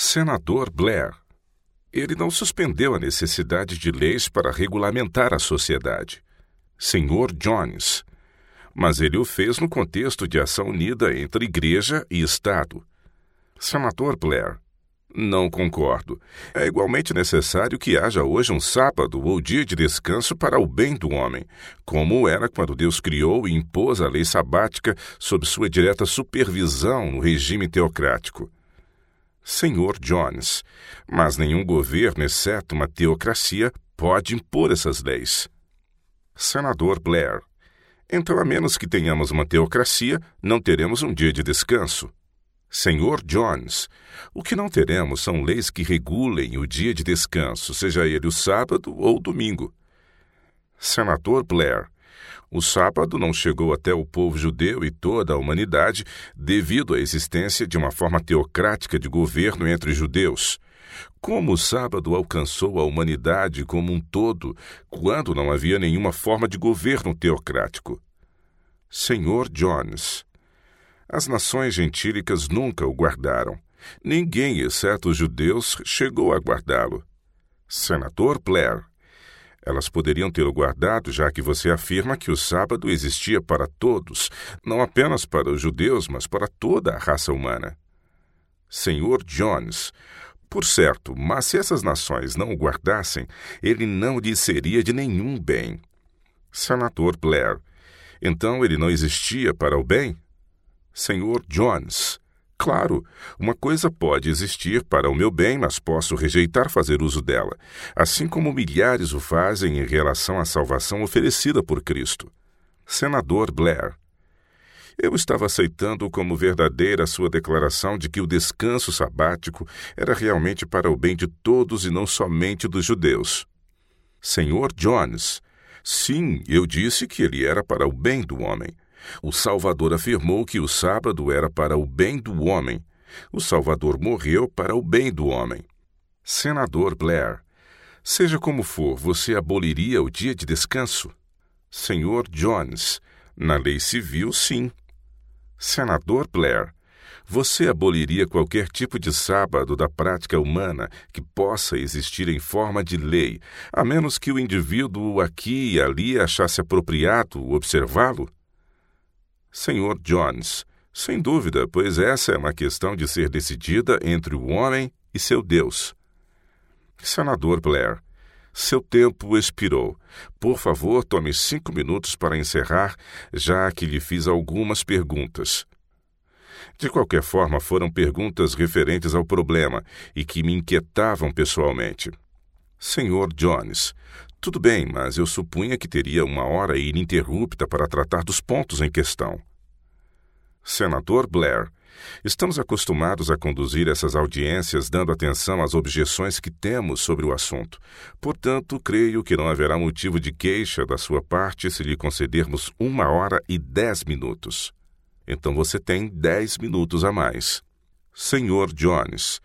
Senador Blair. Ele não suspendeu a necessidade de leis para regulamentar a sociedade. Senhor Jones. Mas ele o fez no contexto de ação unida entre Igreja e Estado. Senador Blair. Não concordo. É igualmente necessário que haja hoje um sábado ou dia de descanso para o bem do homem, como era quando Deus criou e impôs a lei sabática sob sua direta supervisão no regime teocrático. Senhor Jones, mas nenhum governo, exceto uma teocracia, pode impor essas leis. Senador Blair. Então, a menos que tenhamos uma teocracia, não teremos um dia de descanso. Senhor Jones, o que não teremos são leis que regulem o dia de descanso, seja ele o sábado ou o domingo. Senador Blair, o sábado não chegou até o povo judeu e toda a humanidade devido à existência de uma forma teocrática de governo entre judeus. Como o sábado alcançou a humanidade como um todo quando não havia nenhuma forma de governo teocrático? Senhor Jones, as nações gentílicas nunca o guardaram. Ninguém, exceto os judeus, chegou a guardá-lo. Senador Blair, elas poderiam tê-lo guardado, já que você afirma que o sábado existia para todos, não apenas para os judeus, mas para toda a raça humana. Senhor Jones, por certo, mas se essas nações não o guardassem, ele não lhe seria de nenhum bem. Senador Blair, então ele não existia para o bem? Senhor Jones. Claro, uma coisa pode existir para o meu bem, mas posso rejeitar fazer uso dela, assim como milhares o fazem em relação à salvação oferecida por Cristo. Senador Blair. Eu estava aceitando como verdadeira a sua declaração de que o descanso sabático era realmente para o bem de todos e não somente dos judeus. Senhor Jones. Sim, eu disse que ele era para o bem do homem. O Salvador afirmou que o sábado era para o bem do homem. O Salvador morreu para o bem do homem. Senador Blair, seja como for, você aboliria o dia de descanso? Senhor Jones, na lei civil, sim. Senador Blair, você aboliria qualquer tipo de sábado da prática humana que possa existir em forma de lei, a menos que o indivíduo aqui e ali achasse apropriado observá-lo? Senhor Jones, sem dúvida, pois essa é uma questão de ser decidida entre o homem e seu Deus. Senador Blair, seu tempo expirou. Por favor, tome cinco minutos para encerrar, já que lhe fiz algumas perguntas. De qualquer forma, foram perguntas referentes ao problema e que me inquietavam pessoalmente. Senhor Jones, tudo bem, mas eu supunha que teria uma hora ininterrupta para tratar dos pontos em questão. Senador Blair, estamos acostumados a conduzir essas audiências dando atenção às objeções que temos sobre o assunto. Portanto, creio que não haverá motivo de queixa da sua parte se lhe concedermos uma hora e dez minutos. Então você tem dez minutos a mais. Senhor Jones,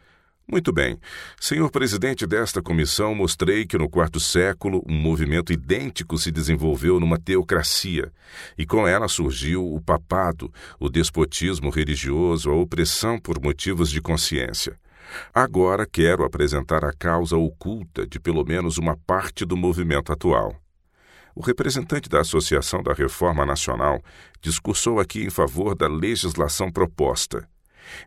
muito bem. Senhor presidente desta comissão, mostrei que no quarto século um movimento idêntico se desenvolveu numa teocracia, e com ela surgiu o papado, o despotismo religioso, a opressão por motivos de consciência. Agora quero apresentar a causa oculta de pelo menos uma parte do movimento atual. O representante da Associação da Reforma Nacional discursou aqui em favor da legislação proposta.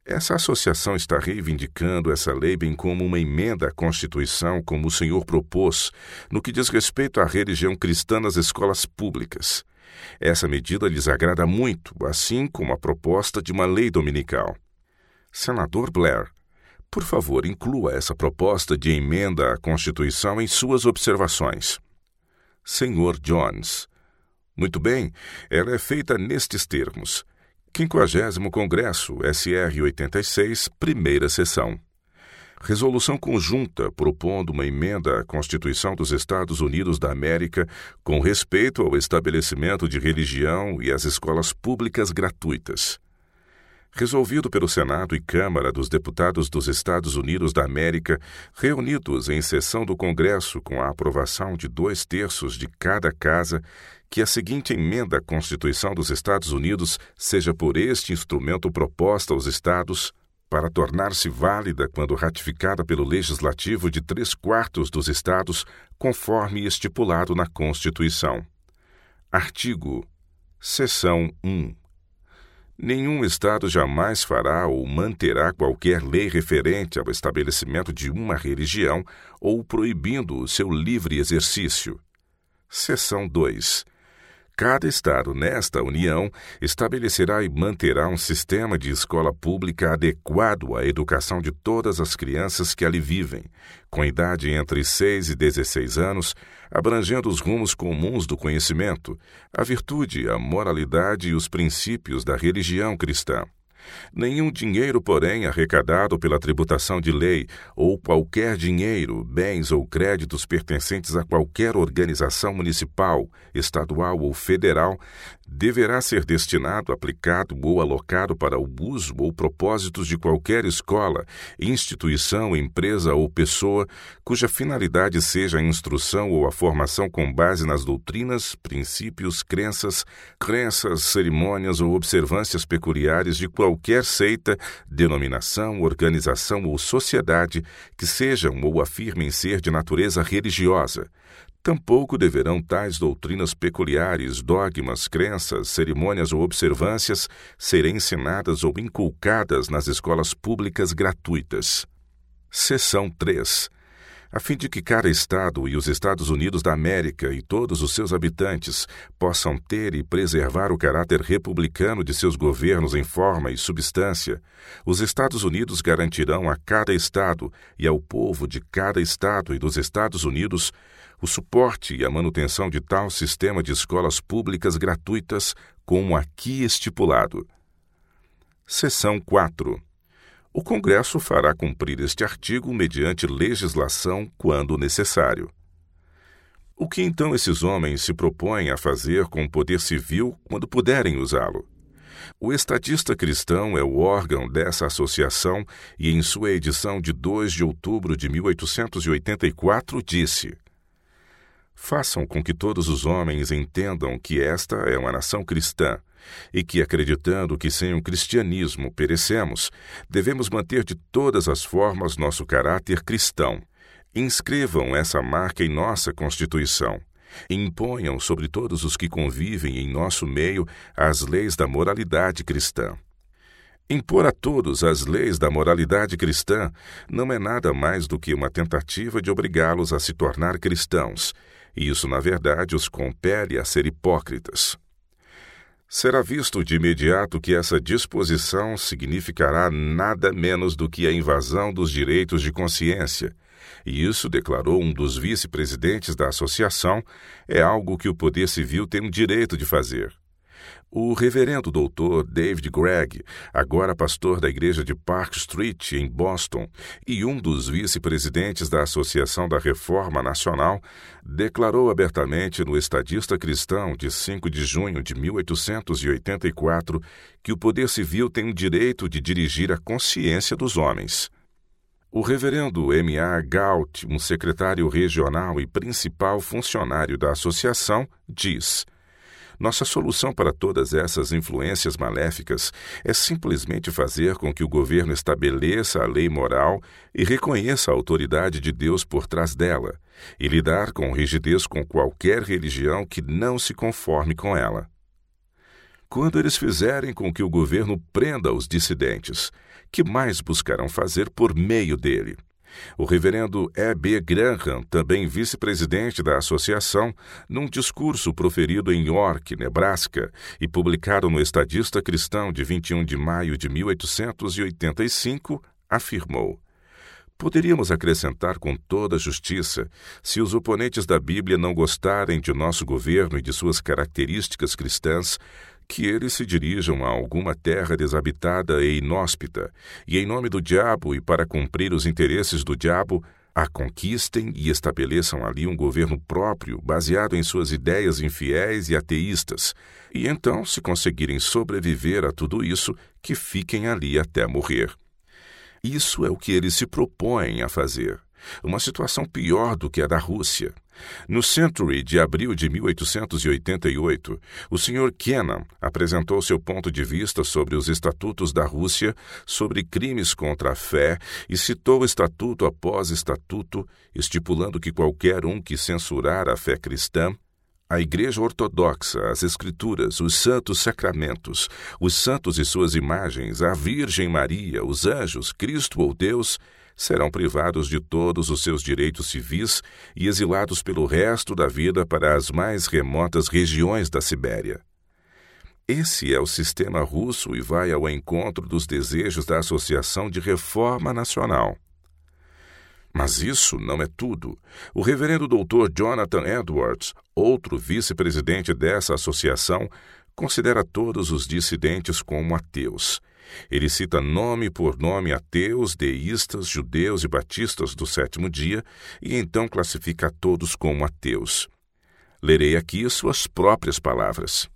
Essa associação está reivindicando essa lei bem como uma emenda à Constituição, como o senhor propôs, no que diz respeito à religião cristã nas escolas públicas. Essa medida lhes agrada muito, assim como a proposta de uma lei dominical. Senador Blair, por favor, inclua essa proposta de emenda à Constituição em suas observações. Senhor Jones. Muito bem, ela é feita nestes termos. 50 Congresso, SR 86, primeira sessão. Resolução conjunta propondo uma emenda à Constituição dos Estados Unidos da América com respeito ao estabelecimento de religião e às escolas públicas gratuitas. Resolvido pelo Senado e Câmara dos Deputados dos Estados Unidos da América, reunidos em sessão do Congresso com a aprovação de dois terços de cada casa, que a seguinte emenda à Constituição dos Estados Unidos seja por este instrumento proposta aos Estados: para tornar-se válida quando ratificada pelo legislativo de três quartos dos estados, conforme estipulado na Constituição. Artigo. Seção 1. Nenhum Estado jamais fará ou manterá qualquer lei referente ao estabelecimento de uma religião ou proibindo o seu livre exercício. Seção 2. Cada Estado nesta União estabelecerá e manterá um sistema de escola pública adequado à educação de todas as crianças que ali vivem, com idade entre 6 e 16 anos, abrangendo os rumos comuns do conhecimento, a virtude, a moralidade e os princípios da religião cristã. Nenhum dinheiro, porém, arrecadado pela tributação de lei, ou qualquer dinheiro, bens ou créditos pertencentes a qualquer organização municipal, estadual ou federal, deverá ser destinado, aplicado ou alocado para o uso ou propósitos de qualquer escola, instituição, empresa ou pessoa cuja finalidade seja a instrução ou a formação com base nas doutrinas, princípios, crenças, crenças, cerimônias ou observâncias peculiares de qualquer seita, denominação, organização ou sociedade que sejam ou afirmem ser de natureza religiosa Tampouco deverão tais doutrinas peculiares, dogmas, crenças, cerimônias ou observâncias serem ensinadas ou inculcadas nas escolas públicas gratuitas. Seção 3. A fim de que cada Estado e os Estados Unidos da América e todos os seus habitantes possam ter e preservar o caráter republicano de seus governos em forma e substância, os Estados Unidos garantirão a cada Estado e ao povo de cada Estado e dos Estados Unidos o suporte e a manutenção de tal sistema de escolas públicas gratuitas como aqui estipulado. Seção 4. O Congresso fará cumprir este artigo mediante legislação quando necessário. O que então esses homens se propõem a fazer com o poder civil quando puderem usá-lo? O Estadista Cristão é o órgão dessa associação e, em sua edição de 2 de outubro de 1884, disse: Façam com que todos os homens entendam que esta é uma nação cristã e que, acreditando que sem o cristianismo perecemos, devemos manter de todas as formas nosso caráter cristão. Inscrevam essa marca em nossa Constituição. Imponham sobre todos os que convivem em nosso meio as leis da moralidade cristã. Impor a todos as leis da moralidade cristã não é nada mais do que uma tentativa de obrigá-los a se tornar cristãos e isso, na verdade, os compele a ser hipócritas. Será visto de imediato que essa disposição significará nada menos do que a invasão dos direitos de consciência, e isso, declarou um dos vice-presidentes da associação, é algo que o poder civil tem o direito de fazer. O reverendo doutor David Gregg, agora pastor da igreja de Park Street, em Boston, e um dos vice-presidentes da Associação da Reforma Nacional, declarou abertamente no Estadista Cristão de 5 de junho de 1884 que o poder civil tem o direito de dirigir a consciência dos homens. O reverendo M. A. Gaut, um secretário regional e principal funcionário da associação, diz. Nossa solução para todas essas influências maléficas é simplesmente fazer com que o governo estabeleça a lei moral e reconheça a autoridade de Deus por trás dela, e lidar com rigidez com qualquer religião que não se conforme com ela. Quando eles fizerem com que o governo prenda os dissidentes, que mais buscarão fazer por meio dele? O reverendo E. B. Graham, também vice-presidente da associação, num discurso proferido em York, Nebraska, e publicado no Estadista Cristão de 21 de maio de 1885, afirmou: Poderíamos acrescentar com toda justiça, se os oponentes da Bíblia não gostarem de nosso governo e de suas características cristãs, que eles se dirijam a alguma terra desabitada e inóspita, e em nome do diabo e para cumprir os interesses do diabo, a conquistem e estabeleçam ali um governo próprio, baseado em suas ideias infiéis e ateístas, e então, se conseguirem sobreviver a tudo isso, que fiquem ali até morrer. Isso é o que eles se propõem a fazer. Uma situação pior do que a da Rússia. No Century de abril de 1888, o Sr. Kennan apresentou seu ponto de vista sobre os estatutos da Rússia sobre crimes contra a fé e citou estatuto após estatuto, estipulando que qualquer um que censurar a fé cristã a Igreja Ortodoxa, as Escrituras, os Santos Sacramentos, os santos e suas imagens, a Virgem Maria, os anjos, Cristo ou Deus, serão privados de todos os seus direitos civis e exilados pelo resto da vida para as mais remotas regiões da Sibéria. Esse é o sistema russo e vai ao encontro dos desejos da Associação de Reforma Nacional. Mas isso não é tudo. O reverendo doutor Jonathan Edwards, outro vice-presidente dessa associação, considera todos os dissidentes como ateus ele cita nome por nome ateus, deístas, judeus e batistas do sétimo dia e então classifica a todos como ateus. Lerei aqui suas próprias palavras.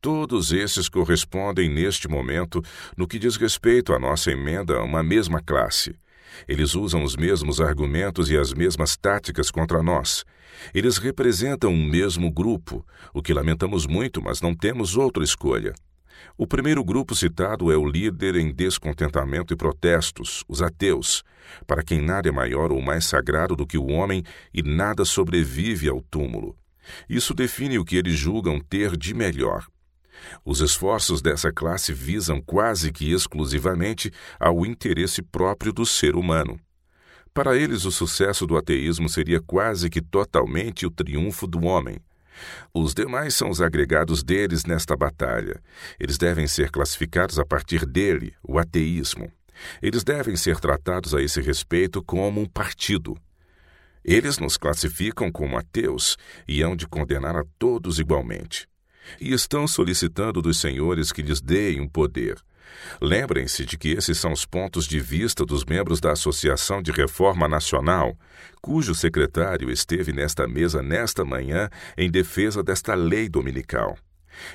Todos esses correspondem neste momento, no que diz respeito à nossa emenda, a uma mesma classe. Eles usam os mesmos argumentos e as mesmas táticas contra nós. Eles representam um mesmo grupo, o que lamentamos muito, mas não temos outra escolha. O primeiro grupo citado é o líder em descontentamento e protestos, os ateus, para quem nada é maior ou mais sagrado do que o homem e nada sobrevive ao túmulo. Isso define o que eles julgam ter de melhor. Os esforços dessa classe visam quase que exclusivamente ao interesse próprio do ser humano. Para eles, o sucesso do ateísmo seria quase que totalmente o triunfo do homem. Os demais são os agregados deles nesta batalha. Eles devem ser classificados a partir dele, o ateísmo. Eles devem ser tratados a esse respeito como um partido. Eles nos classificam como ateus e hão de condenar a todos igualmente. E estão solicitando dos senhores que lhes deem um poder. Lembrem-se de que esses são os pontos de vista dos membros da Associação de Reforma Nacional, cujo secretário esteve nesta mesa nesta manhã em defesa desta lei dominical.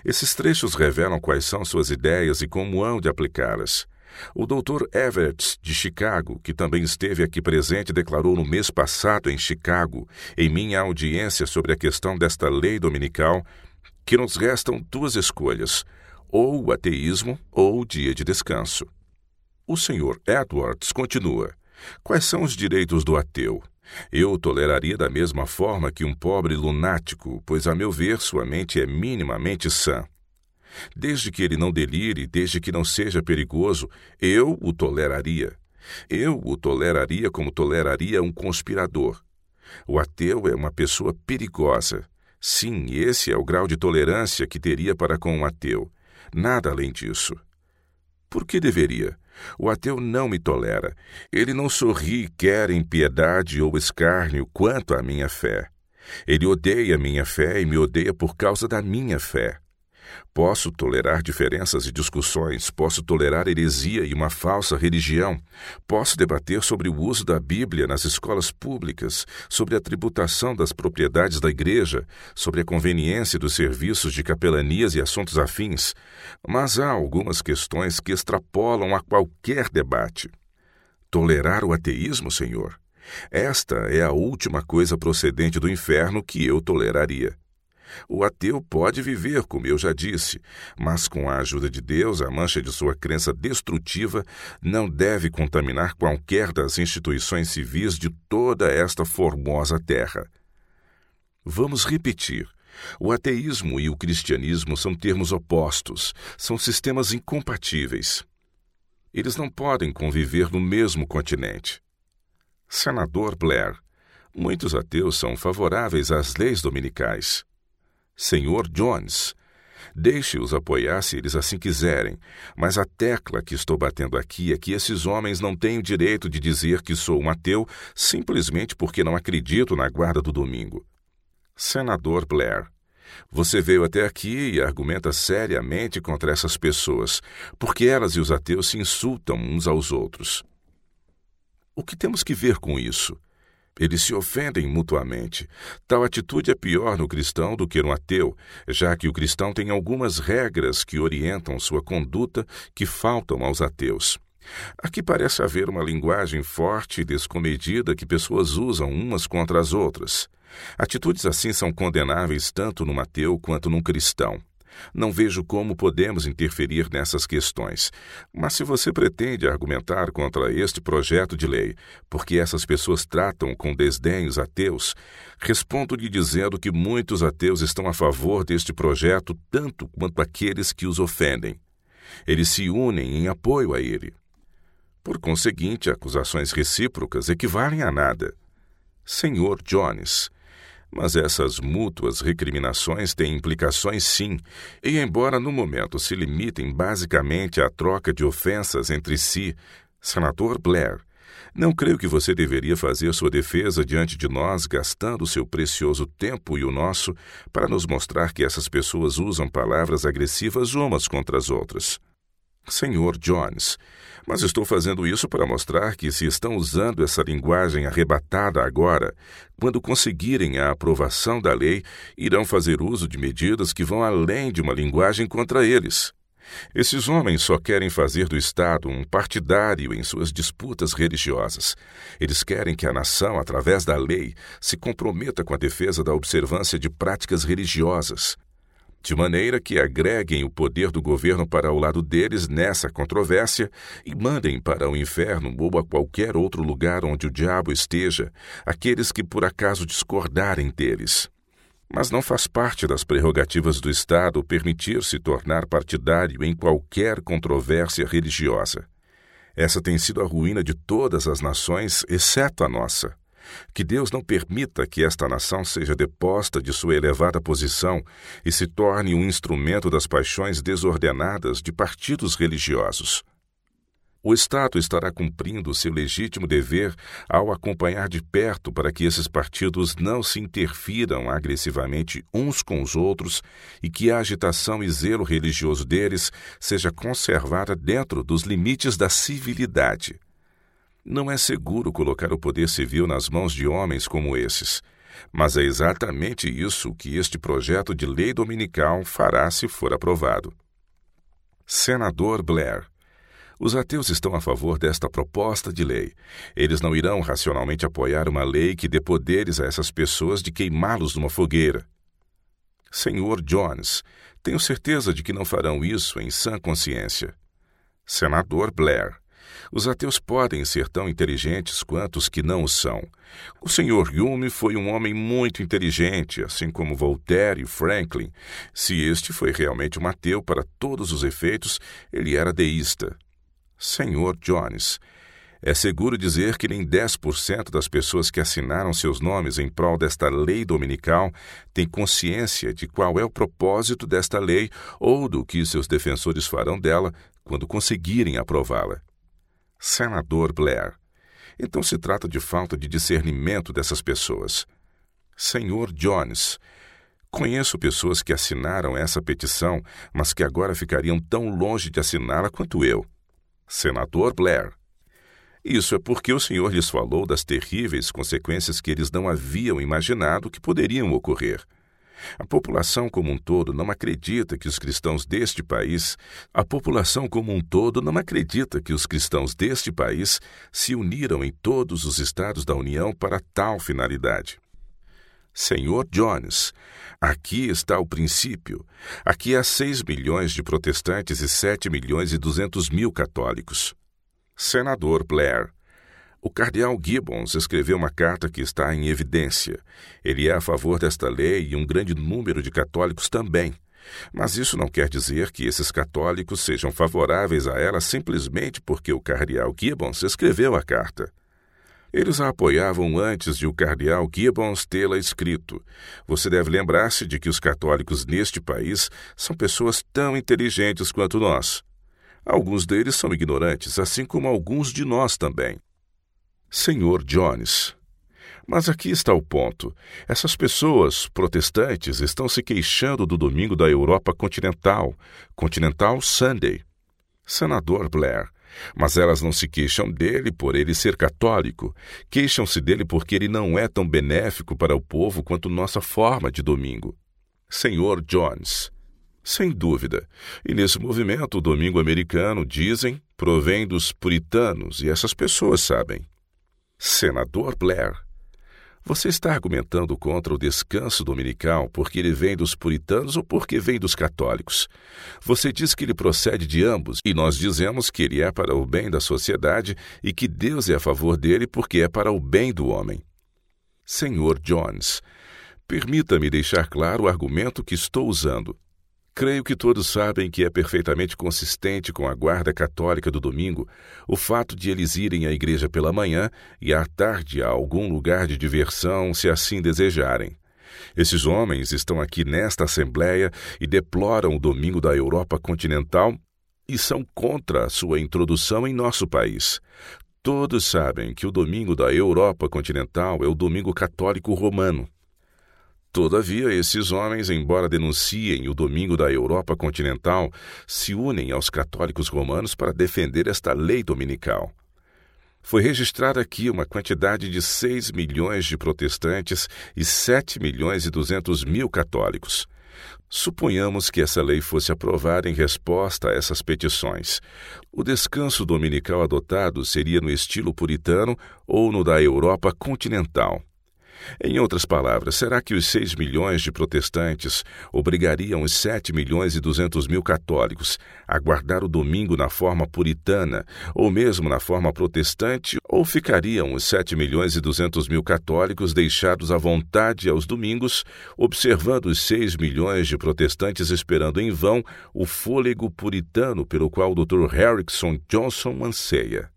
Esses trechos revelam quais são suas ideias e como hão de aplicá-las. O Dr. Everett, de Chicago, que também esteve aqui presente, declarou no mês passado em Chicago, em minha audiência sobre a questão desta lei dominical, que nos restam duas escolhas: ou ateísmo ou dia de descanso. O Sr. Edwards continua: Quais são os direitos do ateu? Eu toleraria da mesma forma que um pobre lunático, pois, a meu ver, sua mente é minimamente sã. Desde que ele não delire, desde que não seja perigoso, eu o toleraria. Eu o toleraria como toleraria um conspirador. O ateu é uma pessoa perigosa. Sim, esse é o grau de tolerância que teria para com um ateu. Nada além disso. Por que deveria? O ateu não me tolera. Ele não sorri, quer impiedade ou escárnio quanto à minha fé. Ele odeia minha fé e me odeia por causa da minha fé. Posso tolerar diferenças e discussões, posso tolerar heresia e uma falsa religião, posso debater sobre o uso da Bíblia nas escolas públicas, sobre a tributação das propriedades da igreja, sobre a conveniência dos serviços de capelanias e assuntos afins, mas há algumas questões que extrapolam a qualquer debate. Tolerar o ateísmo, Senhor? Esta é a última coisa procedente do inferno que eu toleraria. O ateu pode viver, como eu já disse, mas com a ajuda de Deus, a mancha de sua crença destrutiva não deve contaminar qualquer das instituições civis de toda esta formosa terra. Vamos repetir. O ateísmo e o cristianismo são termos opostos, são sistemas incompatíveis. Eles não podem conviver no mesmo continente. Senador Blair, muitos ateus são favoráveis às leis dominicais. Senhor Jones. Deixe-os apoiar se eles assim quiserem, mas a tecla que estou batendo aqui é que esses homens não têm o direito de dizer que sou um ateu simplesmente porque não acredito na guarda do domingo. Senador Blair, você veio até aqui e argumenta seriamente contra essas pessoas, porque elas e os ateus se insultam uns aos outros. O que temos que ver com isso? Eles se ofendem mutuamente. Tal atitude é pior no cristão do que no ateu, já que o cristão tem algumas regras que orientam sua conduta que faltam aos ateus. Aqui parece haver uma linguagem forte e descomedida que pessoas usam umas contra as outras. Atitudes assim são condenáveis tanto num ateu quanto num cristão. Não vejo como podemos interferir nessas questões. Mas se você pretende argumentar contra este projeto de lei, porque essas pessoas tratam com desdém os ateus, respondo-lhe dizendo que muitos ateus estão a favor deste projeto tanto quanto aqueles que os ofendem. Eles se unem em apoio a ele. Por conseguinte, acusações recíprocas equivalem a nada. Senhor Jones, mas essas mútuas recriminações têm implicações sim, e embora no momento se limitem basicamente à troca de ofensas entre si, senador Blair, não creio que você deveria fazer sua defesa diante de nós, gastando seu precioso tempo e o nosso para nos mostrar que essas pessoas usam palavras agressivas umas contra as outras. Senhor Jones, mas estou fazendo isso para mostrar que, se estão usando essa linguagem arrebatada agora, quando conseguirem a aprovação da lei, irão fazer uso de medidas que vão além de uma linguagem contra eles. Esses homens só querem fazer do Estado um partidário em suas disputas religiosas. Eles querem que a nação, através da lei, se comprometa com a defesa da observância de práticas religiosas de maneira que agreguem o poder do governo para o lado deles nessa controvérsia e mandem para o inferno ou a qualquer outro lugar onde o diabo esteja aqueles que por acaso discordarem deles. Mas não faz parte das prerrogativas do Estado permitir-se tornar partidário em qualquer controvérsia religiosa. Essa tem sido a ruína de todas as nações, exceto a nossa. Que Deus não permita que esta nação seja deposta de sua elevada posição e se torne um instrumento das paixões desordenadas de partidos religiosos. O Estado estará cumprindo seu legítimo dever ao acompanhar de perto para que esses partidos não se interfiram agressivamente uns com os outros e que a agitação e zelo religioso deles seja conservada dentro dos limites da civilidade. Não é seguro colocar o poder civil nas mãos de homens como esses. Mas é exatamente isso que este projeto de lei dominical fará se for aprovado. Senador Blair. Os ateus estão a favor desta proposta de lei. Eles não irão racionalmente apoiar uma lei que dê poderes a essas pessoas de queimá-los numa fogueira. Senhor Jones, tenho certeza de que não farão isso em sã consciência. Senador Blair. Os ateus podem ser tão inteligentes quanto os que não o são. O Sr. Hume foi um homem muito inteligente, assim como Voltaire e Franklin. Se este foi realmente um ateu para todos os efeitos, ele era deísta. Sr. Jones, é seguro dizer que nem 10% das pessoas que assinaram seus nomes em prol desta lei dominical têm consciência de qual é o propósito desta lei ou do que seus defensores farão dela quando conseguirem aprová-la. Senador Blair. Então se trata de falta de discernimento dessas pessoas. Senhor Jones, conheço pessoas que assinaram essa petição, mas que agora ficariam tão longe de assiná-la quanto eu. Senador Blair. Isso é porque o senhor lhes falou das terríveis consequências que eles não haviam imaginado que poderiam ocorrer. A população como um todo não acredita que os cristãos deste país, a população como um todo não acredita que os cristãos deste país se uniram em todos os estados da União para tal finalidade. Senhor Jones, aqui está o princípio. Aqui há seis milhões de protestantes e sete milhões e duzentos mil católicos. Senador Blair, o cardeal Gibbons escreveu uma carta que está em evidência. Ele é a favor desta lei e um grande número de católicos também. Mas isso não quer dizer que esses católicos sejam favoráveis a ela simplesmente porque o cardeal Gibbons escreveu a carta. Eles a apoiavam antes de o cardeal Gibbons tê-la escrito. Você deve lembrar-se de que os católicos neste país são pessoas tão inteligentes quanto nós. Alguns deles são ignorantes, assim como alguns de nós também. Senhor Jones. Mas aqui está o ponto. Essas pessoas protestantes estão se queixando do domingo da Europa continental, Continental Sunday. Senador Blair. Mas elas não se queixam dele por ele ser católico. Queixam-se dele porque ele não é tão benéfico para o povo quanto nossa forma de domingo. Senhor Jones. Sem dúvida. E nesse movimento, o domingo americano, dizem, provém dos puritanos e essas pessoas sabem. Senador Blair, você está argumentando contra o descanso dominical porque ele vem dos puritanos ou porque vem dos católicos? Você diz que ele procede de ambos e nós dizemos que ele é para o bem da sociedade e que Deus é a favor dele porque é para o bem do homem. Senhor Jones, permita-me deixar claro o argumento que estou usando. Creio que todos sabem que é perfeitamente consistente com a guarda católica do domingo o fato de eles irem à igreja pela manhã e à tarde a algum lugar de diversão, se assim desejarem. Esses homens estão aqui nesta Assembleia e deploram o domingo da Europa continental e são contra a sua introdução em nosso país. Todos sabem que o domingo da Europa continental é o domingo católico romano. Todavia, esses homens, embora denunciem o domingo da Europa continental, se unem aos católicos romanos para defender esta lei dominical. Foi registrada aqui uma quantidade de 6 milhões de protestantes e 7 milhões e 200 mil católicos. Suponhamos que essa lei fosse aprovada em resposta a essas petições. O descanso dominical adotado seria no estilo puritano ou no da Europa continental. Em outras palavras, será que os 6 milhões de protestantes obrigariam os 7 milhões e 200 mil católicos a guardar o domingo na forma puritana, ou mesmo na forma protestante, ou ficariam os 7 milhões e 200 mil católicos deixados à vontade aos domingos, observando os 6 milhões de protestantes esperando em vão o fôlego puritano pelo qual o Dr. Harrison Johnson anseia?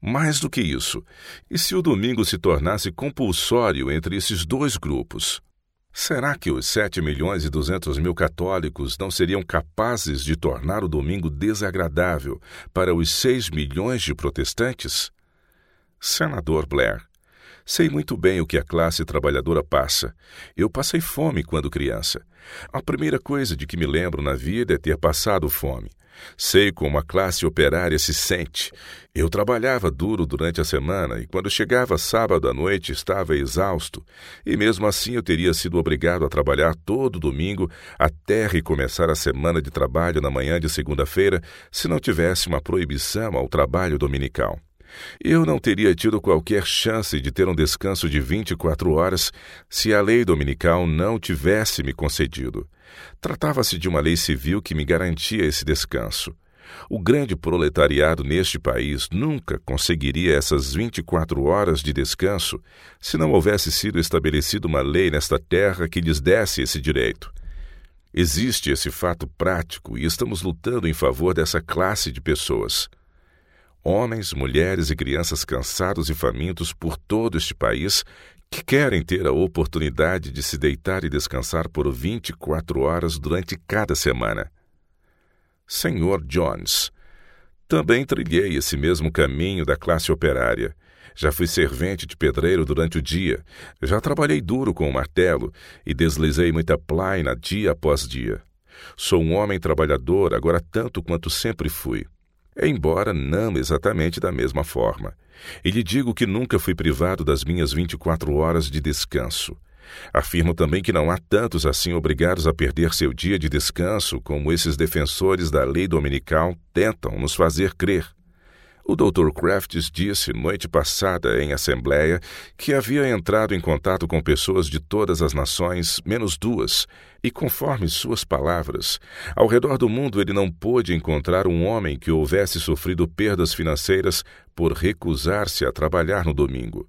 Mais do que isso, e se o domingo se tornasse compulsório entre esses dois grupos? Será que os 7 milhões e 200 mil católicos não seriam capazes de tornar o domingo desagradável para os 6 milhões de protestantes? Senador Blair, sei muito bem o que a classe trabalhadora passa. Eu passei fome quando criança. A primeira coisa de que me lembro na vida é ter passado fome. Sei como a classe operária se sente. Eu trabalhava duro durante a semana e, quando chegava sábado à noite, estava exausto, e mesmo assim eu teria sido obrigado a trabalhar todo domingo até recomeçar a semana de trabalho na manhã de segunda-feira, se não tivesse uma proibição ao trabalho dominical. Eu não teria tido qualquer chance de ter um descanso de 24 horas se a lei dominical não tivesse me concedido. Tratava-se de uma lei civil que me garantia esse descanso. O grande proletariado neste país nunca conseguiria essas 24 horas de descanso se não houvesse sido estabelecida uma lei nesta terra que lhes desse esse direito. Existe esse fato prático e estamos lutando em favor dessa classe de pessoas. Homens, mulheres e crianças cansados e famintos por todo este país que querem ter a oportunidade de se deitar e descansar por 24 horas durante cada semana. Senhor Jones, também trilhei esse mesmo caminho da classe operária. Já fui servente de pedreiro durante o dia, já trabalhei duro com o martelo e deslizei muita plaina dia após dia. Sou um homem trabalhador agora tanto quanto sempre fui embora não exatamente da mesma forma. E lhe digo que nunca fui privado das minhas 24 horas de descanso. Afirmo também que não há tantos assim obrigados a perder seu dia de descanso como esses defensores da lei dominical tentam nos fazer crer. O Dr. Crafts disse noite passada em assembleia que havia entrado em contato com pessoas de todas as nações, menos duas, e conforme suas palavras, ao redor do mundo ele não pôde encontrar um homem que houvesse sofrido perdas financeiras por recusar-se a trabalhar no domingo.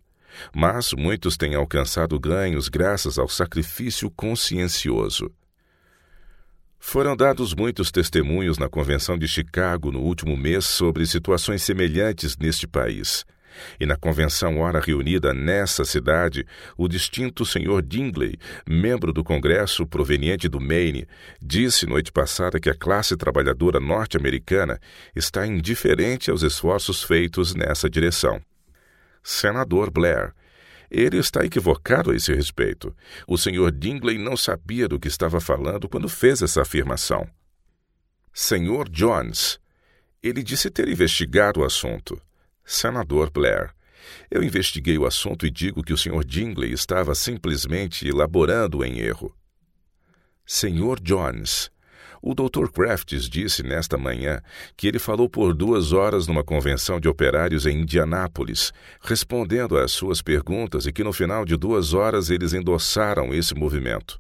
Mas muitos têm alcançado ganhos graças ao sacrifício consciencioso. Foram dados muitos testemunhos na Convenção de Chicago no último mês sobre situações semelhantes neste país. E na convenção ora reunida nessa cidade, o distinto senhor Dingley, membro do Congresso proveniente do Maine, disse noite passada que a classe trabalhadora norte-americana está indiferente aos esforços feitos nessa direção. Senador Blair, ele está equivocado a esse respeito. O Sr. Dingley não sabia do que estava falando quando fez essa afirmação. Senhor Jones, ele disse ter investigado o assunto. Senador Blair, eu investiguei o assunto e digo que o Sr. Dingley estava simplesmente elaborando em erro. Senhor Jones, O Dr. Crafts disse nesta manhã que ele falou por duas horas numa convenção de operários em Indianápolis, respondendo às suas perguntas e que no final de duas horas eles endossaram esse movimento.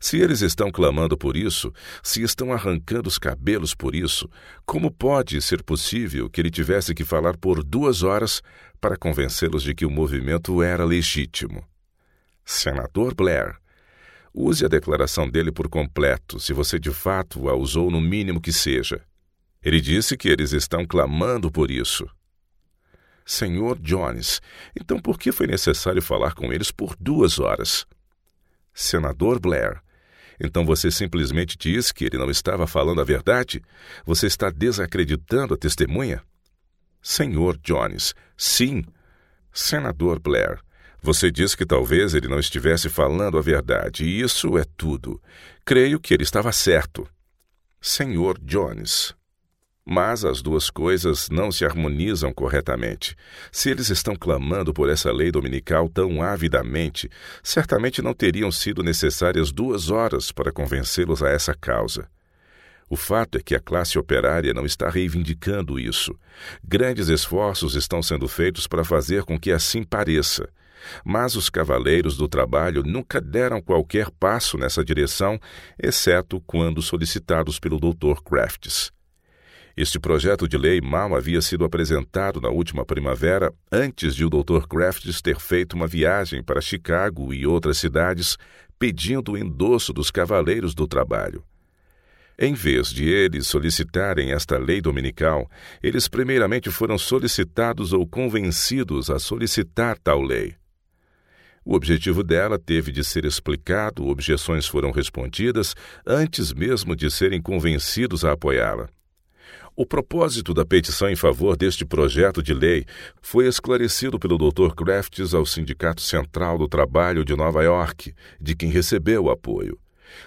Se eles estão clamando por isso, se estão arrancando os cabelos por isso, como pode ser possível que ele tivesse que falar por duas horas para convencê-los de que o movimento era legítimo? Senador Blair, use a declaração dele por completo, se você de fato a usou no mínimo que seja. Ele disse que eles estão clamando por isso. Senhor Jones, então por que foi necessário falar com eles por duas horas? Senador Blair, então você simplesmente diz que ele não estava falando a verdade? Você está desacreditando a testemunha? Senhor Jones, sim. Senador Blair, você diz que talvez ele não estivesse falando a verdade, e isso é tudo. Creio que ele estava certo. Senhor Jones, mas as duas coisas não se harmonizam corretamente. Se eles estão clamando por essa lei dominical tão avidamente, certamente não teriam sido necessárias duas horas para convencê-los a essa causa. O fato é que a classe operária não está reivindicando isso. Grandes esforços estão sendo feitos para fazer com que assim pareça. Mas os cavaleiros do trabalho nunca deram qualquer passo nessa direção, exceto quando solicitados pelo Dr. Crafts. Este projeto de lei mal havia sido apresentado na última primavera, antes de o Dr. Crafts ter feito uma viagem para Chicago e outras cidades pedindo o endosso dos cavaleiros do trabalho. Em vez de eles solicitarem esta lei dominical, eles primeiramente foram solicitados ou convencidos a solicitar tal lei. O objetivo dela teve de ser explicado, objeções foram respondidas antes mesmo de serem convencidos a apoiá-la. O propósito da petição em favor deste projeto de lei foi esclarecido pelo Dr. Crafts ao Sindicato Central do Trabalho de Nova York, de quem recebeu o apoio.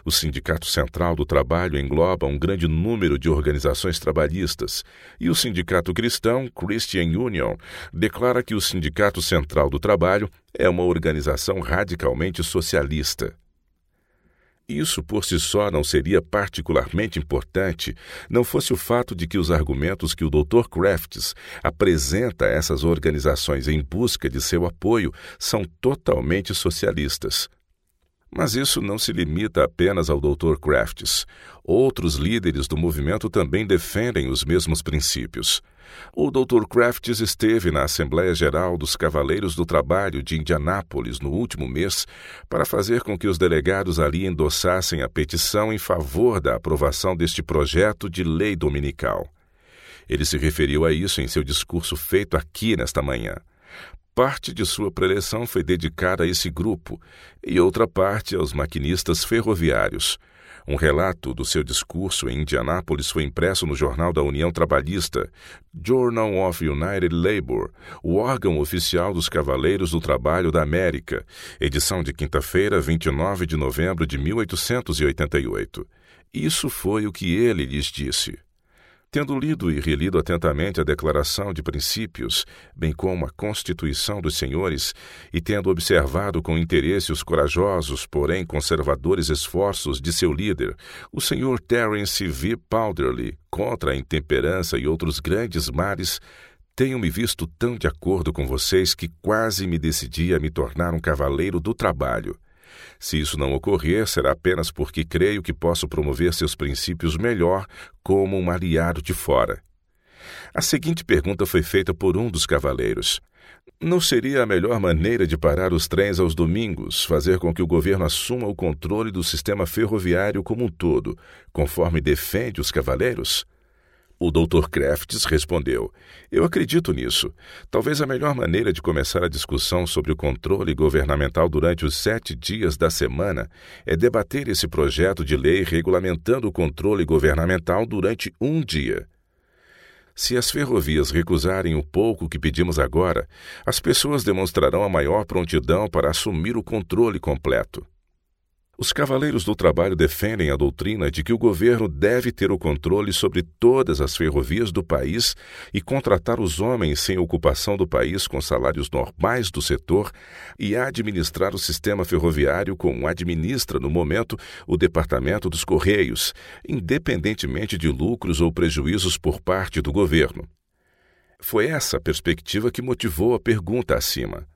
O Sindicato Central do Trabalho engloba um grande número de organizações trabalhistas, e o Sindicato Cristão, Christian Union, declara que o Sindicato Central do Trabalho é uma organização radicalmente socialista. Isso por si só não seria particularmente importante não fosse o fato de que os argumentos que o Dr. Crafts apresenta a essas organizações em busca de seu apoio são totalmente socialistas. Mas isso não se limita apenas ao Dr. Crafts. Outros líderes do movimento também defendem os mesmos princípios. O Dr. Crafts esteve na Assembleia Geral dos Cavaleiros do Trabalho de Indianápolis no último mês para fazer com que os delegados ali endossassem a petição em favor da aprovação deste projeto de lei dominical. Ele se referiu a isso em seu discurso feito aqui nesta manhã. Parte de sua preleção foi dedicada a esse grupo e outra parte aos maquinistas ferroviários. Um relato do seu discurso em Indianápolis foi impresso no Jornal da União Trabalhista, Journal of United Labour, o órgão oficial dos Cavaleiros do Trabalho da América, edição de quinta-feira, 29 de novembro de 1888. Isso foi o que ele lhes disse. Tendo lido e relido atentamente a Declaração de Princípios, bem como a Constituição dos Senhores, e tendo observado com interesse os corajosos, porém conservadores esforços de seu líder, o Sr. Terence V. Powderly, contra a intemperança e outros grandes males, tenho-me visto tão de acordo com vocês que quase me decidi a me tornar um cavaleiro do trabalho. Se isso não ocorrer, será apenas porque creio que posso promover seus princípios melhor como um aliado de fora. A seguinte pergunta foi feita por um dos cavaleiros. Não seria a melhor maneira de parar os trens aos domingos, fazer com que o governo assuma o controle do sistema ferroviário como um todo, conforme defende os cavaleiros? O Dr. Crafts respondeu: Eu acredito nisso. Talvez a melhor maneira de começar a discussão sobre o controle governamental durante os sete dias da semana é debater esse projeto de lei regulamentando o controle governamental durante um dia. Se as ferrovias recusarem o pouco que pedimos agora, as pessoas demonstrarão a maior prontidão para assumir o controle completo. Os Cavaleiros do Trabalho defendem a doutrina de que o governo deve ter o controle sobre todas as ferrovias do país e contratar os homens sem ocupação do país com salários normais do setor e administrar o sistema ferroviário como administra no momento o Departamento dos Correios, independentemente de lucros ou prejuízos por parte do governo. Foi essa perspectiva que motivou a pergunta acima.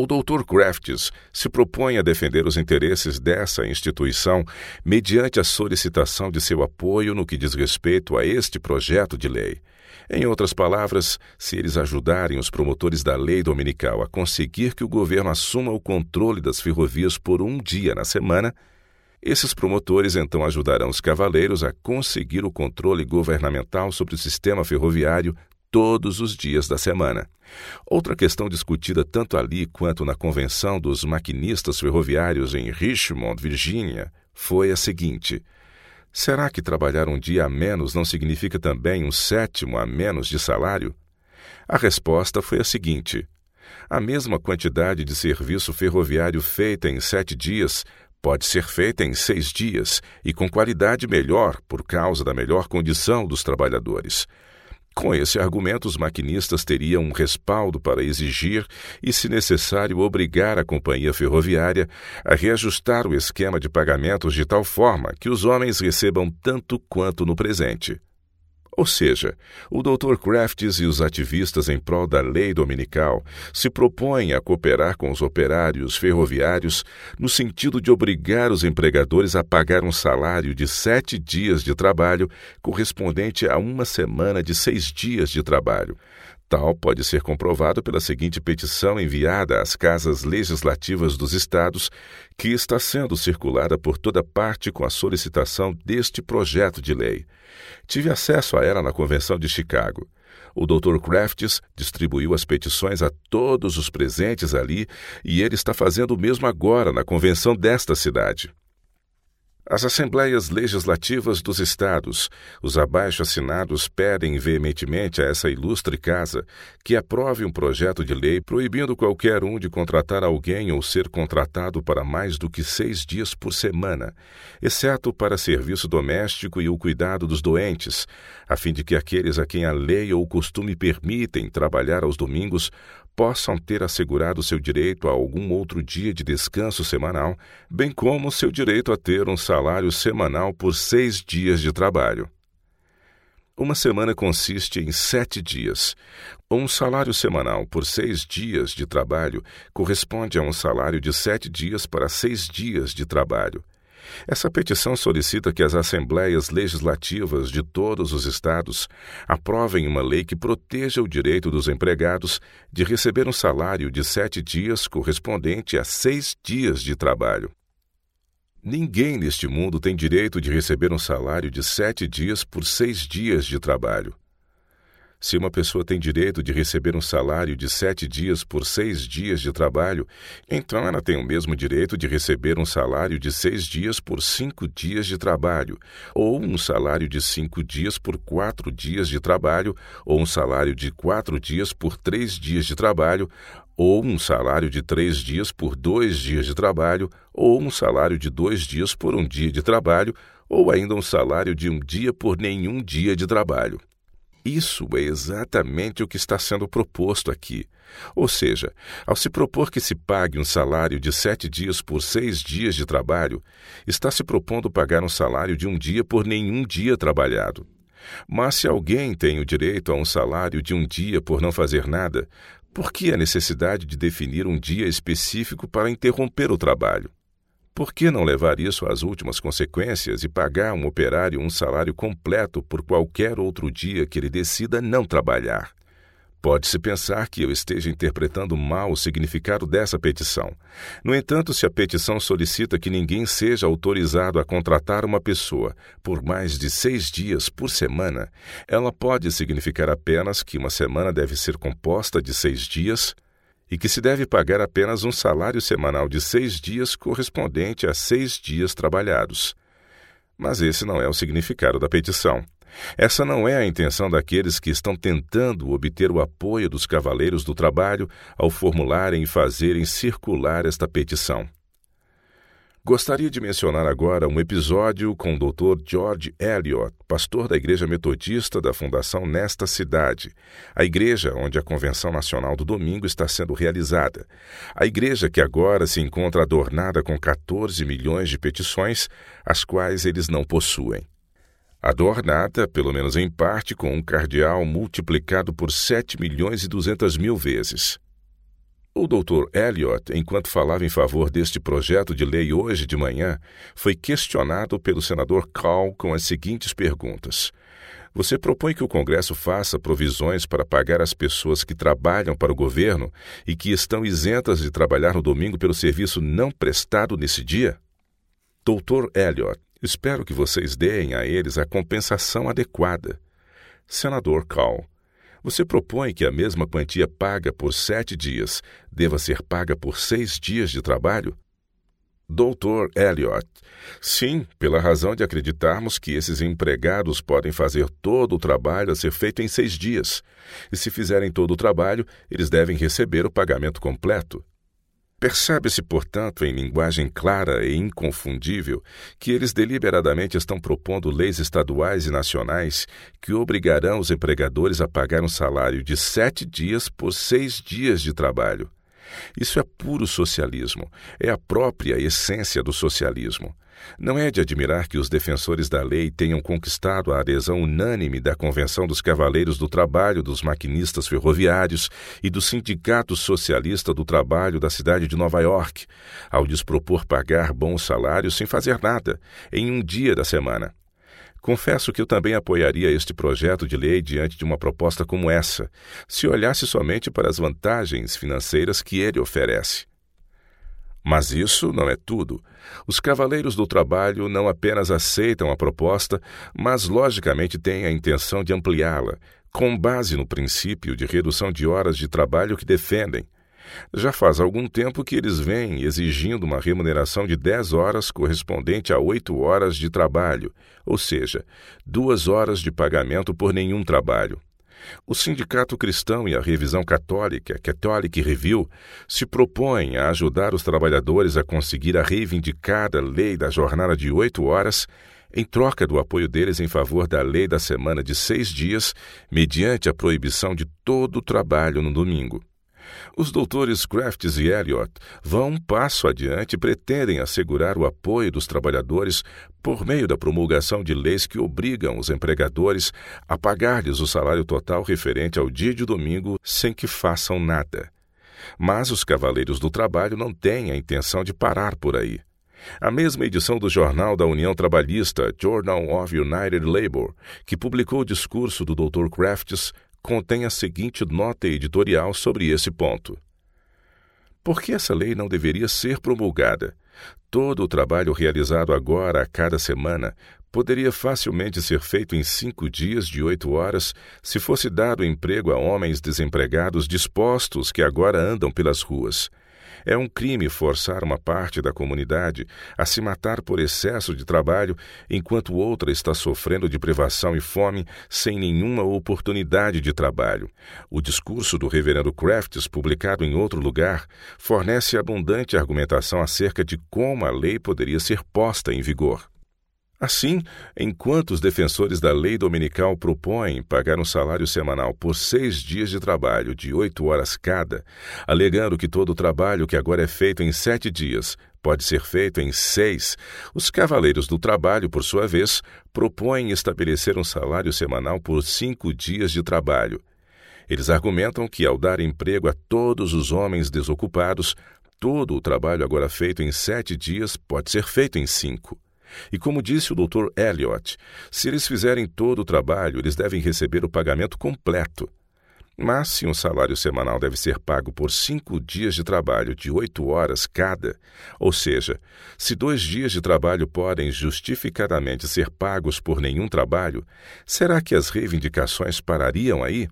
O Dr. Crafts se propõe a defender os interesses dessa instituição mediante a solicitação de seu apoio no que diz respeito a este projeto de lei. Em outras palavras, se eles ajudarem os promotores da lei dominical a conseguir que o governo assuma o controle das ferrovias por um dia na semana, esses promotores então ajudarão os cavaleiros a conseguir o controle governamental sobre o sistema ferroviário todos os dias da semana. Outra questão discutida tanto ali quanto na Convenção dos Maquinistas Ferroviários em Richmond, Virgínia, foi a seguinte: será que trabalhar um dia a menos não significa também um sétimo a menos de salário? A resposta foi a seguinte: a mesma quantidade de serviço ferroviário feita em sete dias pode ser feita em seis dias e com qualidade melhor por causa da melhor condição dos trabalhadores. Com esse argumento, os maquinistas teriam um respaldo para exigir e, se necessário, obrigar a companhia ferroviária a reajustar o esquema de pagamentos de tal forma que os homens recebam tanto quanto no presente. Ou seja, o Dr. Crafts e os ativistas em prol da lei dominical se propõem a cooperar com os operários ferroviários no sentido de obrigar os empregadores a pagar um salário de sete dias de trabalho correspondente a uma semana de seis dias de trabalho. Tal pode ser comprovado pela seguinte petição enviada às casas legislativas dos estados, que está sendo circulada por toda parte com a solicitação deste projeto de lei. Tive acesso a ela na Convenção de Chicago. O Dr. Crafts distribuiu as petições a todos os presentes ali e ele está fazendo o mesmo agora na convenção desta cidade. As assembleias legislativas dos estados, os abaixo-assinados pedem veementemente a essa ilustre casa que aprove um projeto de lei proibindo qualquer um de contratar alguém ou ser contratado para mais do que seis dias por semana, exceto para serviço doméstico e o cuidado dos doentes, a fim de que aqueles a quem a lei ou o costume permitem trabalhar aos domingos possam ter assegurado seu direito a algum outro dia de descanso semanal, bem como seu direito a ter um salário semanal por seis dias de trabalho. Uma semana consiste em sete dias. Um salário semanal por seis dias de trabalho corresponde a um salário de sete dias para seis dias de trabalho. Essa petição solicita que as assembleias legislativas de todos os estados aprovem uma lei que proteja o direito dos empregados de receber um salário de sete dias correspondente a seis dias de trabalho. Ninguém neste mundo tem direito de receber um salário de sete dias por seis dias de trabalho. Se uma pessoa tem direito de receber um salário de sete dias por seis dias de trabalho, então ela tem o mesmo direito de receber um salário de seis dias por cinco dias de trabalho, ou um salário de cinco dias por quatro dias de trabalho, ou um salário de quatro dias por três dias de trabalho, ou um salário de três dias por dois dias de trabalho, ou um salário de dois dias por um dia de trabalho, ou ainda um salário de um dia por nenhum dia de trabalho. Isso é exatamente o que está sendo proposto aqui. Ou seja, ao se propor que se pague um salário de sete dias por seis dias de trabalho, está se propondo pagar um salário de um dia por nenhum dia trabalhado. Mas se alguém tem o direito a um salário de um dia por não fazer nada, por que a necessidade de definir um dia específico para interromper o trabalho? Por que não levar isso às últimas consequências e pagar um operário um salário completo por qualquer outro dia que ele decida não trabalhar? Pode-se pensar que eu esteja interpretando mal o significado dessa petição. No entanto, se a petição solicita que ninguém seja autorizado a contratar uma pessoa por mais de seis dias por semana, ela pode significar apenas que uma semana deve ser composta de seis dias e que se deve pagar apenas um salário semanal de seis dias correspondente a seis dias trabalhados. Mas esse não é o significado da petição. Essa não é a intenção daqueles que estão tentando obter o apoio dos cavaleiros do trabalho ao formularem e fazerem circular esta petição. Gostaria de mencionar agora um episódio com o Dr. George Eliot, pastor da Igreja Metodista da Fundação Nesta Cidade, a igreja onde a Convenção Nacional do Domingo está sendo realizada. A igreja que agora se encontra adornada com 14 milhões de petições, as quais eles não possuem. Adornada, pelo menos em parte, com um cardeal multiplicado por 7 milhões e 200 mil vezes. O Dr. Elliot, enquanto falava em favor deste projeto de lei hoje de manhã, foi questionado pelo senador Call com as seguintes perguntas. Você propõe que o Congresso faça provisões para pagar as pessoas que trabalham para o governo e que estão isentas de trabalhar no domingo pelo serviço não prestado nesse dia? Dr. Elliot, espero que vocês deem a eles a compensação adequada. Senador Call, você propõe que a mesma quantia paga por sete dias deva ser paga por seis dias de trabalho? Doutor Elliot, sim, pela razão de acreditarmos que esses empregados podem fazer todo o trabalho a ser feito em seis dias. E se fizerem todo o trabalho, eles devem receber o pagamento completo. Percebe-se, portanto, em linguagem clara e inconfundível, que eles deliberadamente estão propondo leis estaduais e nacionais que obrigarão os empregadores a pagar um salário de sete dias por seis dias de trabalho. Isso é puro socialismo, é a própria essência do socialismo. Não é de admirar que os defensores da lei tenham conquistado a adesão unânime da Convenção dos Cavaleiros do Trabalho, dos Maquinistas Ferroviários e do Sindicato Socialista do Trabalho da cidade de Nova York, ao despropor pagar bons salários sem fazer nada, em um dia da semana. Confesso que eu também apoiaria este projeto de lei diante de uma proposta como essa, se olhasse somente para as vantagens financeiras que ele oferece. Mas isso não é tudo. Os Cavaleiros do Trabalho não apenas aceitam a proposta, mas logicamente têm a intenção de ampliá-la, com base no princípio de redução de horas de trabalho que defendem. Já faz algum tempo que eles vêm exigindo uma remuneração de 10 horas correspondente a 8 horas de trabalho, ou seja, duas horas de pagamento por nenhum trabalho. O Sindicato Cristão e a Revisão Católica, Catholic Review, se propõem a ajudar os trabalhadores a conseguir a reivindicada lei da jornada de oito horas, em troca do apoio deles em favor da lei da semana de seis dias, mediante a proibição de todo o trabalho no domingo. Os doutores Crafts e Elliot vão um passo adiante e pretendem assegurar o apoio dos trabalhadores por meio da promulgação de leis que obrigam os empregadores a pagar-lhes o salário total referente ao dia de domingo sem que façam nada. Mas os Cavaleiros do Trabalho não têm a intenção de parar por aí. A mesma edição do Jornal da União Trabalhista, Journal of United Labour, que publicou o discurso do Dr. Crafts, contém a seguinte nota editorial sobre esse ponto. Por que essa lei não deveria ser promulgada? Todo o trabalho realizado agora a cada semana poderia facilmente ser feito em cinco dias de oito horas se fosse dado emprego a homens desempregados dispostos que agora andam pelas ruas. É um crime forçar uma parte da comunidade a se matar por excesso de trabalho, enquanto outra está sofrendo de privação e fome sem nenhuma oportunidade de trabalho. O discurso do reverendo Crafts, publicado em outro lugar, fornece abundante argumentação acerca de como a lei poderia ser posta em vigor. Assim, enquanto os defensores da lei dominical propõem pagar um salário semanal por seis dias de trabalho de oito horas cada, alegando que todo o trabalho que agora é feito em sete dias pode ser feito em seis, os cavaleiros do trabalho, por sua vez, propõem estabelecer um salário semanal por cinco dias de trabalho. Eles argumentam que, ao dar emprego a todos os homens desocupados, todo o trabalho agora feito em sete dias pode ser feito em cinco. E como disse o Dr. Elliot, se eles fizerem todo o trabalho, eles devem receber o pagamento completo. Mas se um salário semanal deve ser pago por cinco dias de trabalho de oito horas cada, ou seja, se dois dias de trabalho podem justificadamente ser pagos por nenhum trabalho, será que as reivindicações parariam aí?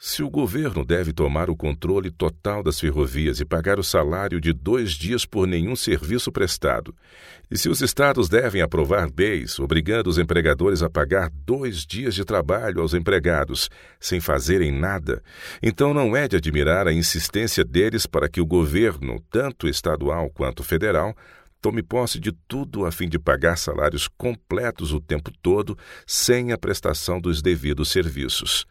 Se o governo deve tomar o controle total das ferrovias e pagar o salário de dois dias por nenhum serviço prestado, e se os estados devem aprovar leis obrigando os empregadores a pagar dois dias de trabalho aos empregados sem fazerem nada, então não é de admirar a insistência deles para que o governo, tanto estadual quanto federal, tome posse de tudo a fim de pagar salários completos o tempo todo, sem a prestação dos devidos serviços.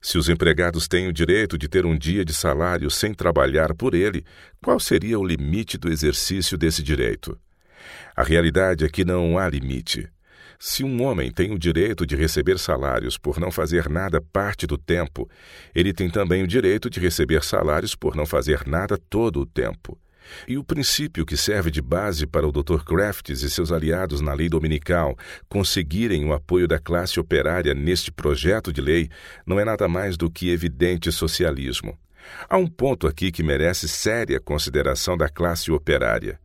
Se os empregados têm o direito de ter um dia de salário sem trabalhar por ele, qual seria o limite do exercício desse direito? A realidade é que não há limite. Se um homem tem o direito de receber salários por não fazer nada parte do tempo, ele tem também o direito de receber salários por não fazer nada todo o tempo. E o princípio que serve de base para o Dr. Crafts e seus aliados na lei dominical conseguirem o apoio da classe operária neste projeto de lei não é nada mais do que evidente socialismo. Há um ponto aqui que merece séria consideração da classe operária.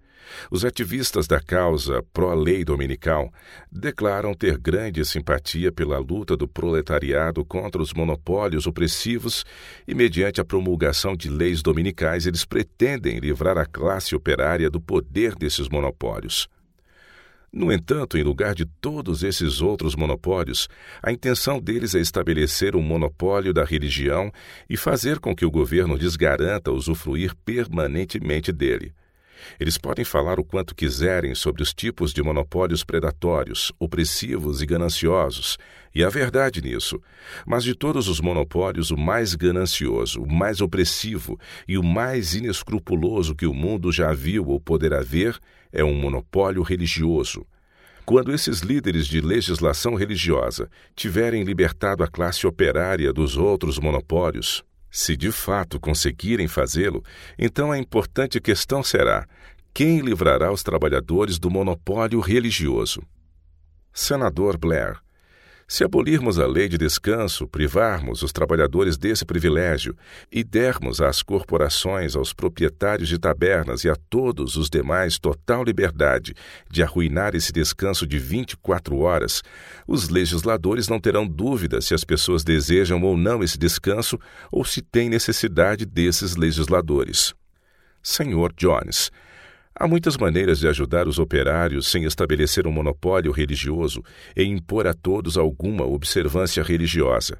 Os ativistas da causa pró-lei dominical declaram ter grande simpatia pela luta do proletariado contra os monopólios opressivos e, mediante a promulgação de leis dominicais, eles pretendem livrar a classe operária do poder desses monopólios. No entanto, em lugar de todos esses outros monopólios, a intenção deles é estabelecer um monopólio da religião e fazer com que o governo lhes garanta usufruir permanentemente dele. Eles podem falar o quanto quiserem sobre os tipos de monopólios predatórios, opressivos e gananciosos, e há verdade nisso. Mas de todos os monopólios, o mais ganancioso, o mais opressivo e o mais inescrupuloso que o mundo já viu ou poderá ver é um monopólio religioso. Quando esses líderes de legislação religiosa tiverem libertado a classe operária dos outros monopólios, se de fato conseguirem fazê-lo, então a importante questão será: quem livrará os trabalhadores do monopólio religioso? Senador Blair, se abolirmos a lei de descanso, privarmos os trabalhadores desse privilégio e dermos às corporações, aos proprietários de tabernas e a todos os demais total liberdade de arruinar esse descanso de 24 horas, os legisladores não terão dúvida se as pessoas desejam ou não esse descanso ou se têm necessidade desses legisladores. Senhor Jones, Há muitas maneiras de ajudar os operários sem estabelecer um monopólio religioso e impor a todos alguma observância religiosa.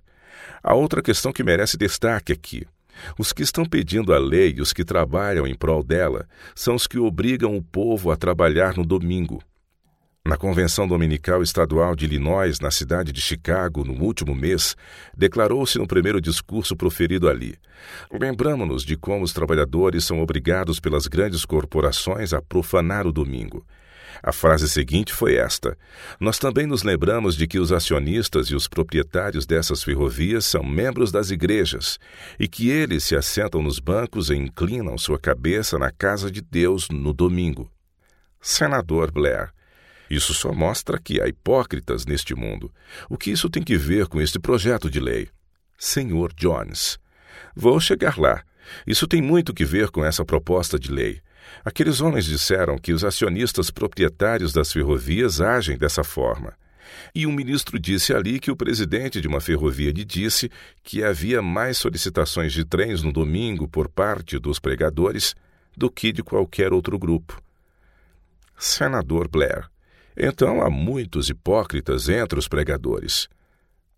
Há outra questão que merece destaque aqui. Os que estão pedindo a lei e os que trabalham em prol dela são os que obrigam o povo a trabalhar no domingo. Na Convenção Dominical Estadual de Illinois, na cidade de Chicago, no último mês, declarou-se no primeiro discurso proferido ali: Lembramos-nos de como os trabalhadores são obrigados pelas grandes corporações a profanar o domingo. A frase seguinte foi esta: Nós também nos lembramos de que os acionistas e os proprietários dessas ferrovias são membros das igrejas e que eles se assentam nos bancos e inclinam sua cabeça na casa de Deus no domingo. Senador Blair, isso só mostra que há hipócritas neste mundo. O que isso tem que ver com este projeto de lei? Senhor Jones. Vou chegar lá. Isso tem muito que ver com essa proposta de lei. Aqueles homens disseram que os acionistas proprietários das ferrovias agem dessa forma. E um ministro disse ali que o presidente de uma ferrovia lhe disse que havia mais solicitações de trens no domingo por parte dos pregadores do que de qualquer outro grupo. Senador Blair, então há muitos hipócritas entre os pregadores.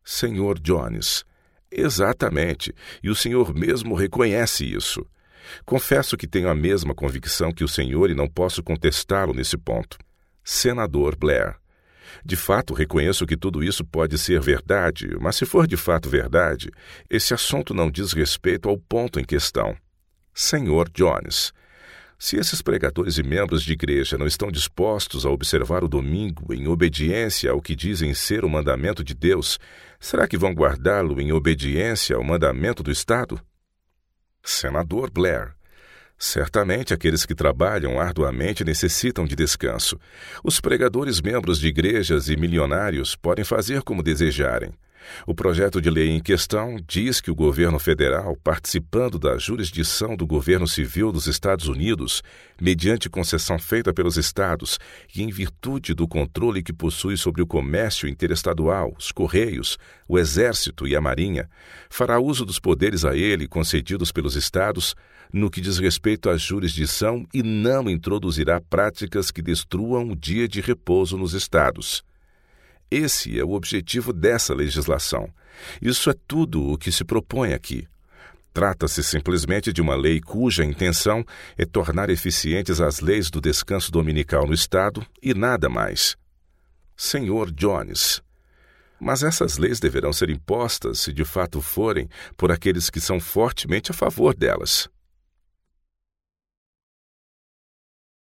Senhor Jones, exatamente, e o senhor mesmo reconhece isso. Confesso que tenho a mesma convicção que o senhor e não posso contestá-lo nesse ponto. Senador Blair, de fato reconheço que tudo isso pode ser verdade, mas se for de fato verdade, esse assunto não diz respeito ao ponto em questão. Senhor Jones, se esses pregadores e membros de igreja não estão dispostos a observar o domingo em obediência ao que dizem ser o mandamento de Deus, será que vão guardá-lo em obediência ao mandamento do Estado? Senador Blair. Certamente aqueles que trabalham arduamente necessitam de descanso. Os pregadores membros de igrejas e milionários podem fazer como desejarem. O projeto de lei em questão diz que o governo federal, participando da jurisdição do governo civil dos Estados Unidos, mediante concessão feita pelos estados e em virtude do controle que possui sobre o comércio interestadual, os correios, o exército e a marinha, fará uso dos poderes a ele concedidos pelos estados no que diz respeito à jurisdição e não introduzirá práticas que destruam o dia de repouso nos estados. Esse é o objetivo dessa legislação. Isso é tudo o que se propõe aqui. Trata-se simplesmente de uma lei cuja intenção é tornar eficientes as leis do descanso dominical no Estado e nada mais. Senhor Jones. Mas essas leis deverão ser impostas, se de fato forem, por aqueles que são fortemente a favor delas.